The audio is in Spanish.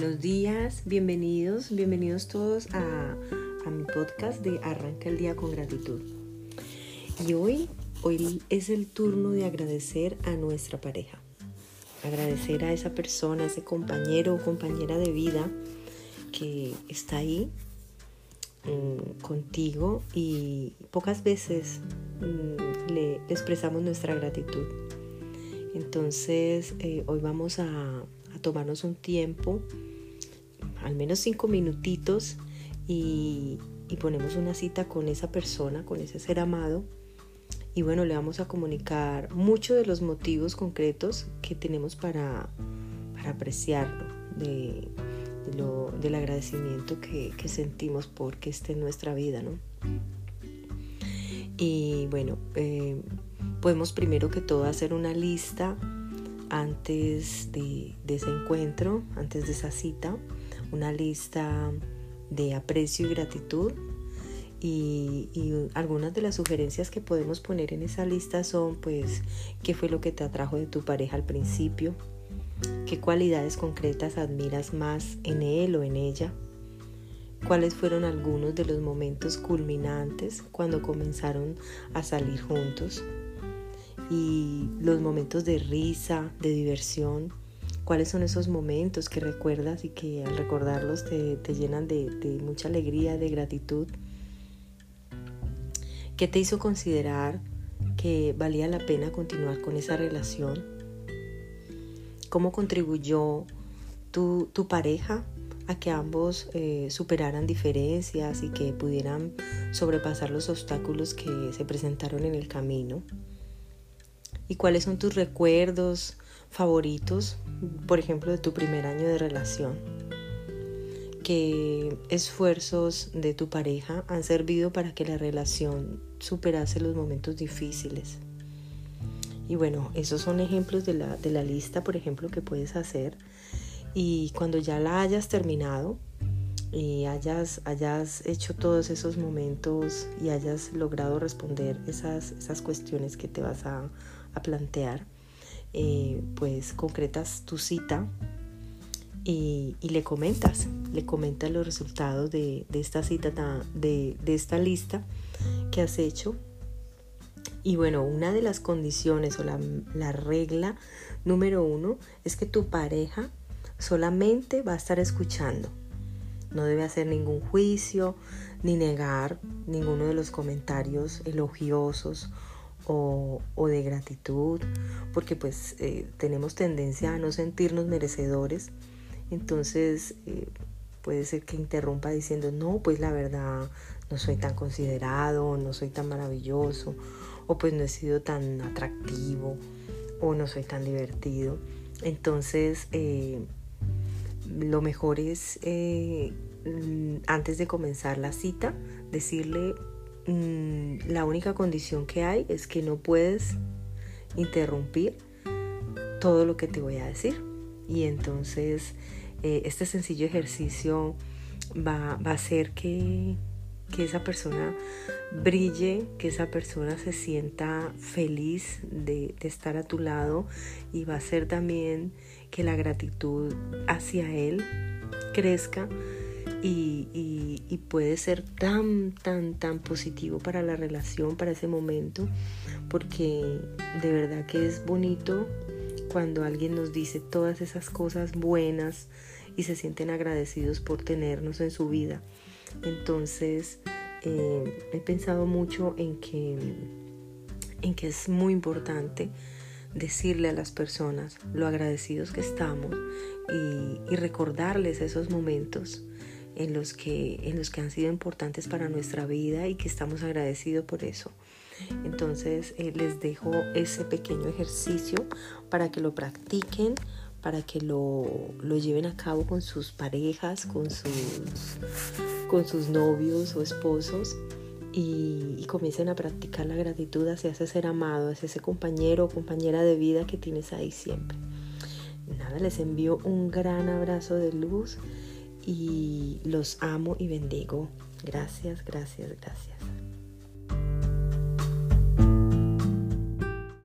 Buenos días, bienvenidos, bienvenidos todos a, mi podcast de Arranca el día con gratitud. Y hoy, hoy es el turno de agradecer a nuestra pareja. Agradecer a esa persona, a ese compañero o compañera de vida que está ahí mm, contigo y pocas veces mm, le expresamos nuestra gratitud. Entonces, eh, hoy vamos a tomarnos un tiempo, al menos cinco minutitos, y, ponemos una cita con esa persona, con ese ser amado. Y bueno, le vamos a comunicar muchos de los motivos concretos que tenemos para, apreciarlo, de, del agradecimiento que, sentimos porque esté en nuestra vida, ¿no? Y bueno, eh, podemos primero que todo hacer una lista antes de, ese encuentro, antes de esa cita, una lista de aprecio y gratitud. Y, algunas de las sugerencias que podemos poner en esa lista son, pues, qué fue lo que te atrajo de tu pareja al principio, qué cualidades concretas admiras más en él o en ella, cuáles fueron algunos de los momentos culminantes cuando comenzaron a salir juntos y los momentos de risa, de diversión. ¿Cuáles son esos momentos que recuerdas y que al recordarlos te, llenan de, de mucha alegría, de gratitud? ¿Qué te hizo considerar que valía la pena continuar con esa relación? ¿Cómo contribuyó tu, tu pareja a que ambos eh, superaran diferencias y que pudieran sobrepasar los obstáculos que se presentaron en el camino? y cuáles son tus recuerdos favoritos, por ejemplo, de tu primer año de relación. ¿Qué esfuerzos de tu pareja han servido para que la relación superase los momentos difíciles? Y bueno, esos son ejemplos de la, de la lista, por ejemplo, que puedes hacer. Y cuando ya la hayas terminado, y hayas, hayas hecho todos esos momentos y hayas logrado responder esas, esas cuestiones que te vas a, a plantear, eh, pues concretas tu cita y, le comentas, le comentas los resultados de, esta cita, de, esta lista que has hecho. Y bueno, una de las condiciones o la regla número uno es que tu pareja solamente va a estar escuchando. No debe hacer ningún juicio ni negar ninguno de los comentarios elogiosos o, de gratitud, porque pues eh, tenemos tendencia a no sentirnos merecedores. Entonces eh, puede ser que interrumpa diciendo, no, pues la verdad no soy tan considerado, no soy tan maravilloso, o pues no he sido tan atractivo, o no soy tan divertido. Entonces, eh, lo mejor es, antes de comenzar la cita, decirle Mm, la única condición que hay es que no puedes interrumpir todo lo que te voy a decir. Y entonces eh, este sencillo ejercicio va, a hacer que, esa persona brille, que esa persona se sienta feliz de, de, estar a tu lado y va a hacer también que la gratitud hacia él crezca y, puede ser tan, tan, tan positivo para la relación, para ese momento, porque de verdad que es bonito cuando alguien nos dice todas esas cosas buenas y se sienten agradecidos por tenernos en su vida. Entonces, eh, he pensado mucho en que, en que es muy importante decirle a las personas lo agradecidos que estamos y recordarles esos momentos en los que, en los que han sido importantes para nuestra vida y que estamos agradecidos por eso. Entonces eh, les dejo ese pequeño ejercicio para que lo practiquen, para que lo, lleven a cabo con sus parejas, con sus, con sus novios o esposos y, y, comiencen a practicar la gratitud hacia ese ser amado, hacia ese compañero o compañera de vida que tienes ahí siempre. Nada, les envío un gran abrazo de luz y los amo y bendigo. Gracias, gracias, gracias.